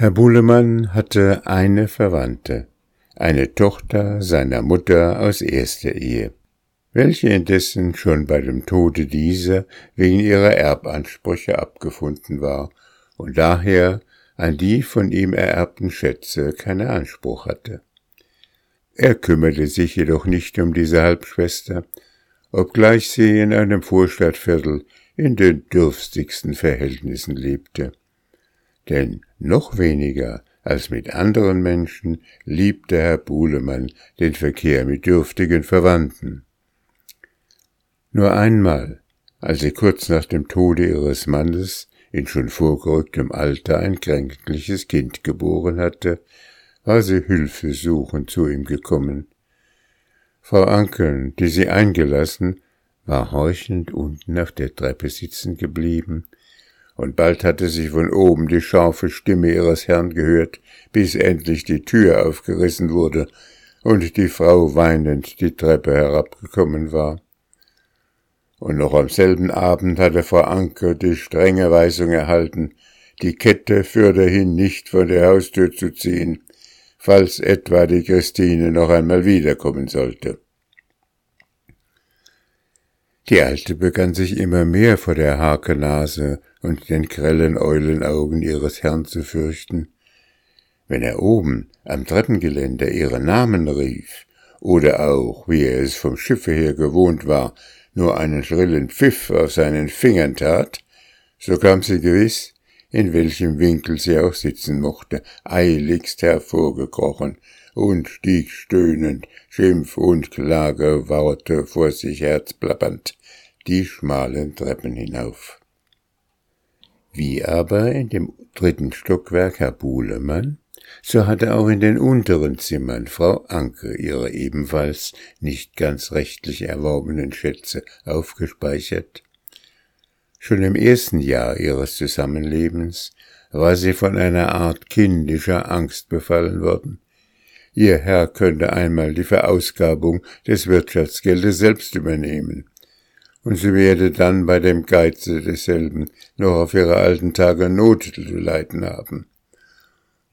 Herr Buhlemann hatte eine Verwandte, eine Tochter seiner Mutter aus erster Ehe, welche indessen schon bei dem Tode dieser wegen ihrer Erbansprüche abgefunden war und daher an die von ihm ererbten Schätze keinen Anspruch hatte. Er kümmerte sich jedoch nicht um diese Halbschwester, obgleich sie in einem Vorstadtviertel in den dürfstigsten Verhältnissen lebte. Denn noch weniger als mit anderen Menschen liebte Herr Buhlemann den Verkehr mit dürftigen Verwandten. Nur einmal, als sie kurz nach dem Tode ihres Mannes in schon vorgerücktem Alter ein kränkliches Kind geboren hatte, war sie hilfesuchend zu ihm gekommen. Frau Ankeln, die sie eingelassen, war horchend unten auf der Treppe sitzen geblieben, und bald hatte sie von oben die scharfe Stimme ihres Herrn gehört, bis endlich die Tür aufgerissen wurde und die Frau weinend die Treppe herabgekommen war. Und noch am selben Abend hatte Frau Anker die strenge Weisung erhalten, die Kette fürderhin nicht von der Haustür zu ziehen, falls etwa die Christine noch einmal wiederkommen sollte. Die Alte begann sich immer mehr vor der Hakenase und den grellen Eulenaugen ihres Herrn zu fürchten. Wenn er oben am Treppengeländer ihren Namen rief, oder auch, wie er es vom Schiffe her gewohnt war, nur einen schrillen Pfiff auf seinen Fingern tat, so kam sie gewiss, in welchem Winkel sie auch sitzen mochte, eiligst hervorgekrochen und stieg stöhnend, Schimpf und Klageworte vor sich herzplappernd die schmalen Treppen hinauf. Wie aber in dem dritten Stockwerk Herr Buhlemann, so hatte auch in den unteren Zimmern Frau Anke ihre ebenfalls nicht ganz rechtlich erworbenen Schätze aufgespeichert. Schon im ersten Jahr ihres Zusammenlebens war sie von einer Art kindischer Angst befallen worden. Ihr Herr könnte einmal die Verausgabung des Wirtschaftsgeldes selbst übernehmen, und sie werde dann bei dem Geize desselben noch auf ihre alten Tage Not zu leiden haben.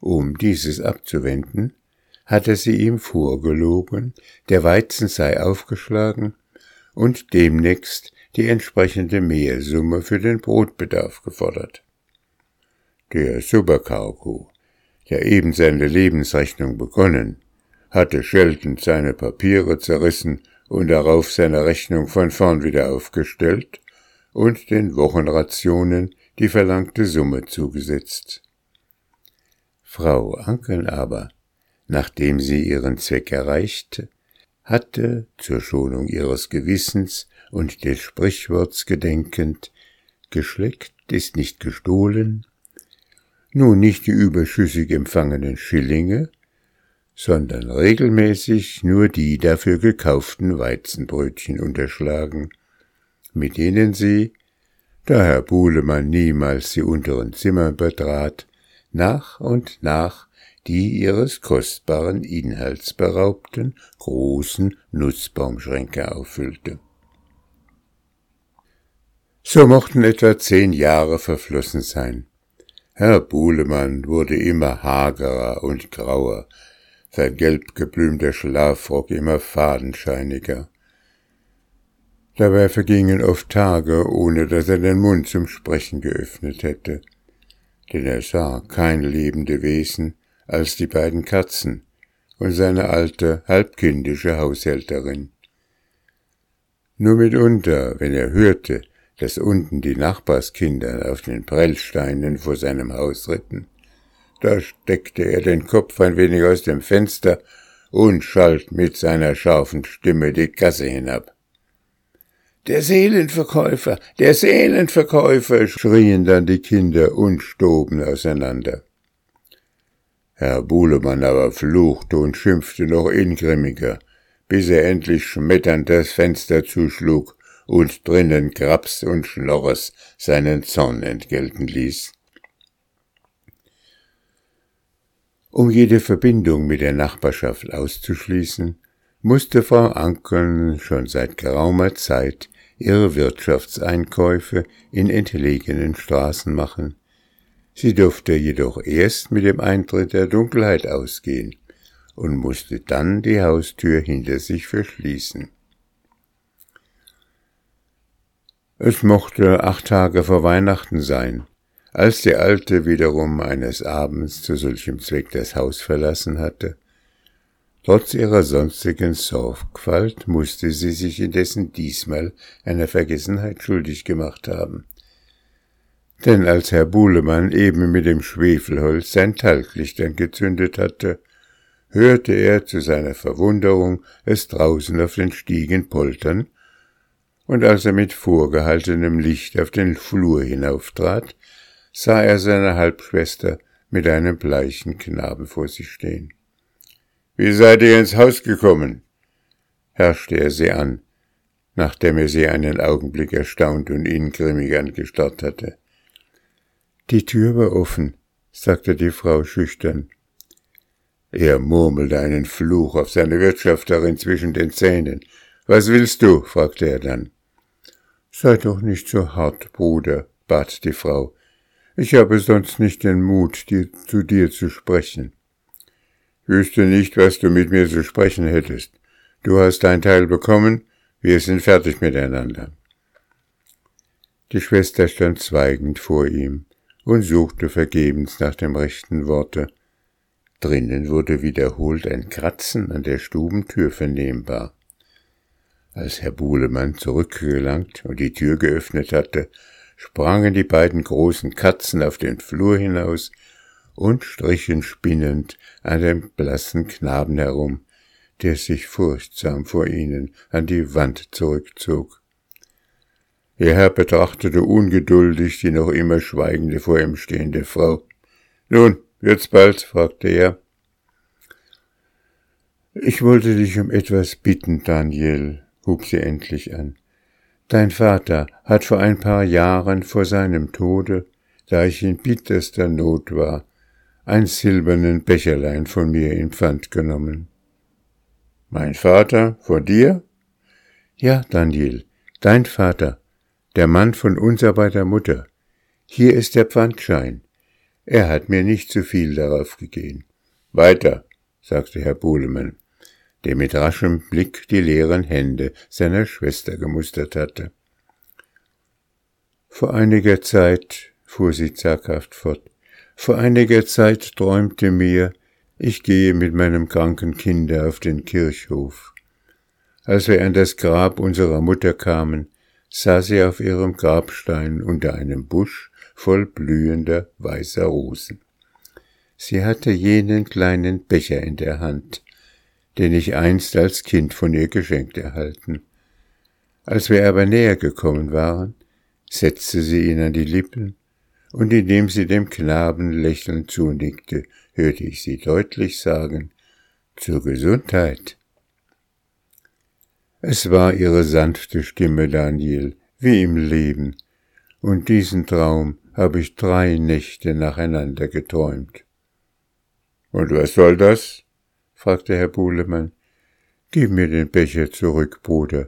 Um dieses abzuwenden, hatte sie ihm vorgelogen, der Weizen sei aufgeschlagen und demnächst die entsprechende Mehrsumme für den Brotbedarf gefordert. Der Supercargo, der eben seine Lebensrechnung begonnen, hatte scheltend seine Papiere zerrissen und darauf seine Rechnung von vorn wieder aufgestellt und den Wochenrationen die verlangte Summe zugesetzt. Frau Anken aber, nachdem sie ihren Zweck erreichte, hatte, zur Schonung ihres Gewissens und des Sprichworts gedenkend, geschleckt ist nicht gestohlen, nun nicht die überschüssig empfangenen Schillinge, sondern regelmäßig nur die dafür gekauften Weizenbrötchen unterschlagen, mit denen sie, da Herr Buhlemann niemals die unteren Zimmer betrat, nach und nach die ihres kostbaren Inhalts beraubten großen Nutzbaumschränke auffüllte. So mochten etwa zehn Jahre verflossen sein. Herr Buhlemann wurde immer hagerer und grauer, sein gelb geblümter Schlafrock immer fadenscheiniger. Dabei vergingen oft Tage, ohne dass er den Mund zum Sprechen geöffnet hätte, denn er sah kein lebende Wesen als die beiden Katzen und seine alte, halbkindische Haushälterin. Nur mitunter, wenn er hörte, dass unten die Nachbarskinder auf den Prellsteinen vor seinem Haus ritten, da steckte er den Kopf ein wenig aus dem Fenster und schalt mit seiner scharfen Stimme die Gasse hinab. Der Seelenverkäufer, der Seelenverkäufer, schrien dann die Kinder und stoben auseinander. Herr Buhlemann aber fluchte und schimpfte noch ingrimmiger, bis er endlich schmetternd das Fenster zuschlug und drinnen Grabs und Schnorres seinen Zorn entgelten ließ. Um jede Verbindung mit der Nachbarschaft auszuschließen, musste Frau Ankeln schon seit geraumer Zeit ihre Wirtschaftseinkäufe in entlegenen Straßen machen, Sie durfte jedoch erst mit dem Eintritt der Dunkelheit ausgehen und musste dann die Haustür hinter sich verschließen. Es mochte acht Tage vor Weihnachten sein, als die Alte wiederum eines Abends zu solchem Zweck das Haus verlassen hatte. Trotz ihrer sonstigen Sorgfalt musste sie sich indessen diesmal einer Vergessenheit schuldig gemacht haben. Denn als Herr Buhlemann eben mit dem Schwefelholz sein Talglicht angezündet hatte, hörte er zu seiner Verwunderung es draußen auf den Stiegen poltern und als er mit vorgehaltenem Licht auf den Flur hinauftrat, sah er seine Halbschwester mit einem bleichen Knaben vor sich stehen. Wie seid ihr ins Haus gekommen? herrschte er sie an, nachdem er sie einen Augenblick erstaunt und ingrimmig angestarrt hatte. Die Tür war offen, sagte die Frau schüchtern. Er murmelte einen Fluch auf seine Wirtschafterin zwischen den Zähnen. Was willst du? fragte er dann. Sei doch nicht so hart, Bruder, bat die Frau. Ich habe sonst nicht den Mut, dir, zu dir zu sprechen. Wüsste nicht, was du mit mir zu sprechen hättest. Du hast dein Teil bekommen, wir sind fertig miteinander. Die Schwester stand schweigend vor ihm und suchte vergebens nach dem rechten Worte. Drinnen wurde wiederholt ein Kratzen an der Stubentür vernehmbar. Als Herr Buhlemann zurückgelangt und die Tür geöffnet hatte, sprangen die beiden großen Katzen auf den Flur hinaus und strichen spinnend an dem blassen Knaben herum, der sich furchtsam vor ihnen an die Wand zurückzog. Ihr Herr betrachtete ungeduldig die noch immer schweigende vor ihm stehende Frau. Nun, wird's bald? fragte er. Ich wollte dich um etwas bitten, Daniel, hub sie endlich an. Dein Vater hat vor ein paar Jahren vor seinem Tode, da ich in bitterster Not war, ein silbernen Becherlein von mir in Pfand genommen. Mein Vater vor dir? Ja, Daniel, dein Vater, der Mann von unser beider Mutter. Hier ist der Pfandschein. Er hat mir nicht zu viel darauf gegeben. Weiter, sagte Herr Buhlemann der mit raschem Blick die leeren Hände seiner Schwester gemustert hatte. Vor einiger Zeit, fuhr sie zaghaft fort, vor einiger Zeit träumte mir, ich gehe mit meinem kranken Kinde auf den Kirchhof. Als wir an das Grab unserer Mutter kamen, sah sie auf ihrem Grabstein unter einem Busch voll blühender weißer Rosen. Sie hatte jenen kleinen Becher in der Hand, den ich einst als Kind von ihr geschenkt erhalten. Als wir aber näher gekommen waren, setzte sie ihn an die Lippen, und indem sie dem Knaben lächelnd zunickte, hörte ich sie deutlich sagen, zur Gesundheit. Es war ihre sanfte Stimme, Daniel, wie im Leben, und diesen Traum habe ich drei Nächte nacheinander geträumt. Und was soll das? Fragte Herr Buhlemann. Gib mir den Becher zurück, Bruder.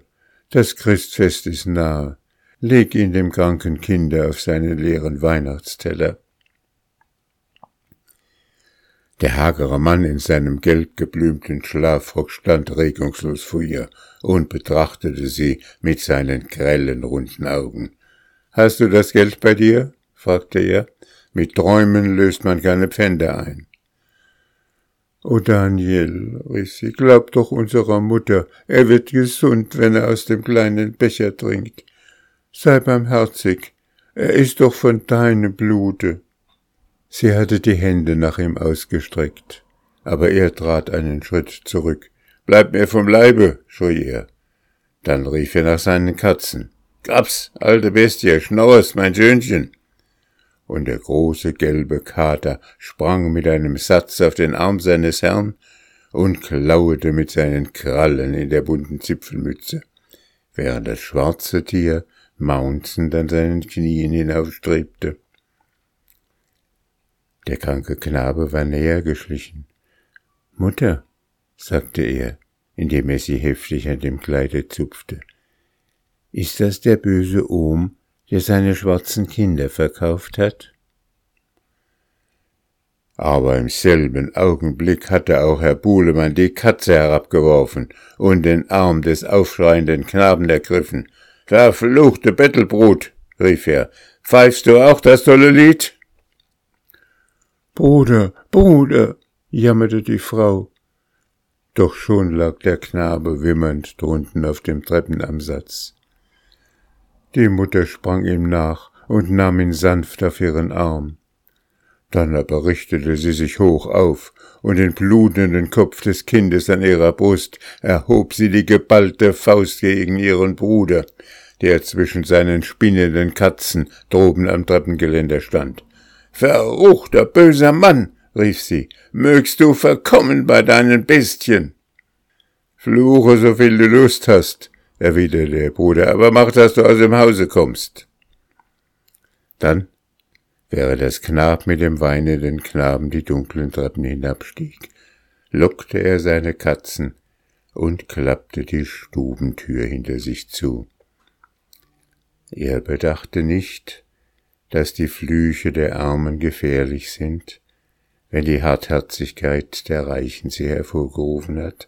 Das Christfest ist nahe. Leg ihn dem kranken Kinder auf seinen leeren Weihnachtsteller. Der hagere Mann in seinem gelb geblümten Schlafrock stand regungslos vor ihr und betrachtete sie mit seinen grellen, runden Augen. Hast du das Geld bei dir? fragte er. Mit Träumen löst man keine Pfände ein. O Daniel, rief sie, glaub doch unserer Mutter, er wird gesund, wenn er aus dem kleinen Becher trinkt. Sei barmherzig, er ist doch von deinem Blute. Sie hatte die Hände nach ihm ausgestreckt, aber er trat einen Schritt zurück. Bleib mir vom Leibe, schrie er. Dann rief er nach seinen Katzen. Gaps, alte Bestie, schnauerst, mein Söhnchen und der große gelbe Kater sprang mit einem Satz auf den Arm seines Herrn und klauete mit seinen Krallen in der bunten Zipfelmütze, während das schwarze Tier maunzend an seinen Knien hinaufstrebte. Der kranke Knabe war näher geschlichen. Mutter, sagte er, indem er sie heftig an dem Kleide zupfte, ist das der böse Ohm, der seine schwarzen Kinder verkauft hat? Aber im selben Augenblick hatte auch Herr Buhlemann die Katze herabgeworfen und den Arm des aufschreienden Knaben ergriffen. Verfluchte Bettelbrut, rief er, pfeifst du auch das tolle Lied? Bruder, Bruder, jammerte die Frau. Doch schon lag der Knabe wimmernd drunten auf dem Treppenamsatz. Die Mutter sprang ihm nach und nahm ihn sanft auf ihren Arm. Dann aber richtete sie sich hoch auf, und den blutenden Kopf des Kindes an ihrer Brust erhob sie die geballte Faust gegen ihren Bruder, der zwischen seinen spinnenden Katzen droben am Treppengeländer stand. Verruchter böser Mann, rief sie, mögst du verkommen bei deinen Bestien. Fluche, so viel du Lust hast, erwiderte der Bruder, aber mach, dass du aus dem Hause kommst. Dann wäre das Knab mit dem weinenden Knaben die dunklen Treppen hinabstieg, lockte er seine Katzen und klappte die Stubentür hinter sich zu. Er bedachte nicht, dass die Flüche der Armen gefährlich sind, wenn die Hartherzigkeit der Reichen sie hervorgerufen hat.